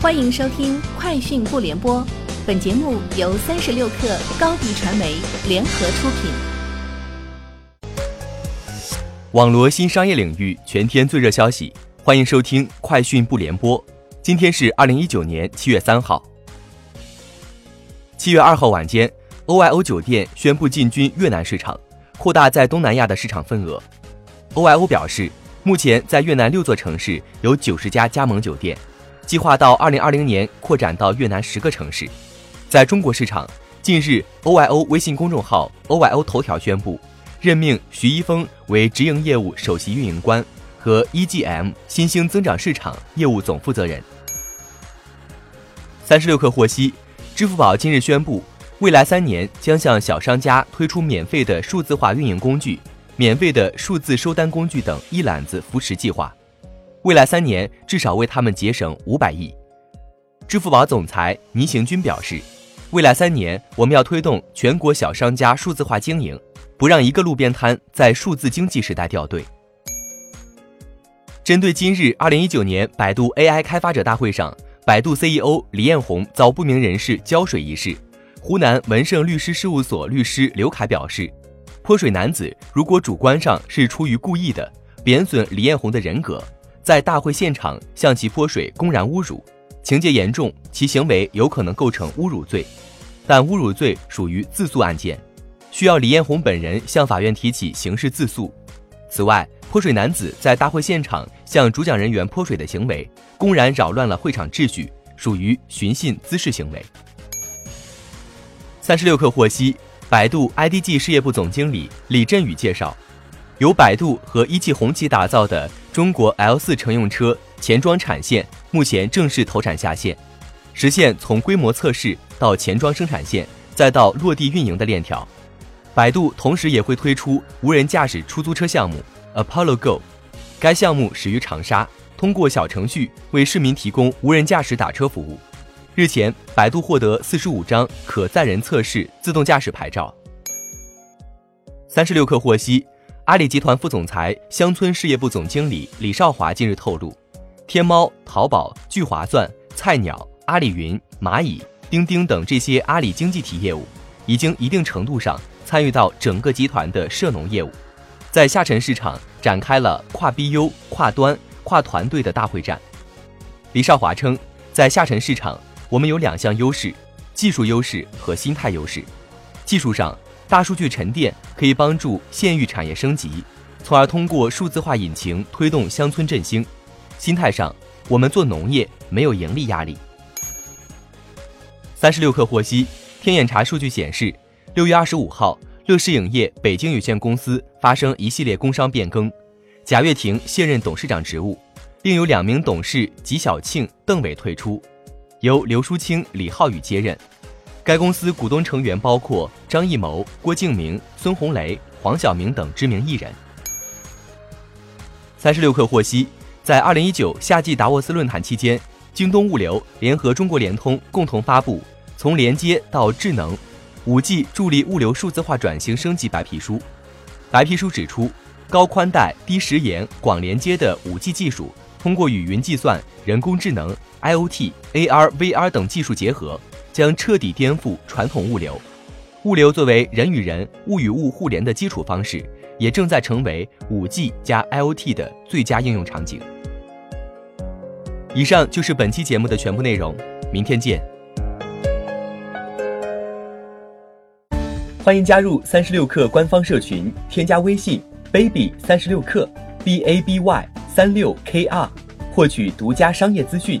欢迎收听《快讯不联播》，本节目由三十六克高低传媒联合出品。网罗新商业领域全天最热消息，欢迎收听《快讯不联播》。今天是二零一九年七月三号。七月二号晚间，OYO 酒店宣布进军越南市场，扩大在东南亚的市场份额。OYO 表示，目前在越南六座城市有九十家加盟酒店。计划到二零二零年扩展到越南十个城市。在中国市场，近日，OYO 微信公众号 OYO 头条宣布任命徐一峰为直营业务首席运营官和 EGM 新兴增长市场业务总负责人。三十六氪获悉，支付宝今日宣布，未来三年将向小商家推出免费的数字化运营工具、免费的数字收单工具等一揽子扶持计划。未来三年至少为他们节省五百亿。支付宝总裁倪行军表示，未来三年我们要推动全国小商家数字化经营，不让一个路边摊在数字经济时代掉队。针对今日二零一九年百度 AI 开发者大会上，百度 CEO 李彦宏遭不明人士浇水一事，湖南文盛律师事务所律师刘凯表示，泼水男子如果主观上是出于故意的，贬损李彦宏的人格。在大会现场向其泼水，公然侮辱，情节严重，其行为有可能构成侮辱罪，但侮辱罪属于自诉案件，需要李彦宏本人向法院提起刑事自诉。此外，泼水男子在大会现场向主讲人员泼水的行为，公然扰乱了会场秩序，属于寻衅滋事行为。三十六氪获悉，百度 IDG 事业部总经理李振宇介绍。由百度和一汽红旗打造的中国 L 四乘用车前装产线目前正式投产下线，实现从规模测试到前装生产线再到落地运营的链条。百度同时也会推出无人驾驶出租车项目 Apollo Go，该项目始于长沙，通过小程序为市民提供无人驾驶打车服务。日前，百度获得四十五张可载人测试自动驾驶牌照。三十六氪获悉。阿里集团副总裁、乡村事业部总经理李少华近日透露，天猫、淘宝、聚划算、菜鸟、阿里云、蚂蚁、钉钉等这些阿里经济体业务，已经一定程度上参与到整个集团的涉农业务，在下沉市场展开了跨 BU、跨端、跨团队的大会战。李少华称，在下沉市场，我们有两项优势：技术优势和心态优势。技术上。大数据沉淀可以帮助县域产业升级，从而通过数字化引擎推动乡村振兴。心态上，我们做农业没有盈利压力。三十六氪获悉，天眼查数据显示，六月二十五号，乐视影业北京有限公司发生一系列工商变更，贾跃亭卸任董事长职务，另有两名董事吉小庆、邓伟退出，由刘淑清、李浩宇接任。该公司股东成员包括张艺谋、郭敬明、孙红雷、黄晓明等知名艺人。三十六氪获悉，在二零一九夏季达沃斯论坛期间，京东物流联合中国联通共同发布《从连接到智能，五 G 助力物流数字化转型升级》白皮书。白皮书指出，高宽带、低时延、广连接的五 G 技术，通过与云计算、人工智能、IoT、AR、VR 等技术结合。将彻底颠覆传统物流，物流作为人与人、物与物互联的基础方式，也正在成为五 G 加 IoT 的最佳应用场景。以上就是本期节目的全部内容，明天见。欢迎加入三十六氪官方社群，添加微信 baby 三十六氪 b a b y 三六 k r，获取独家商业资讯，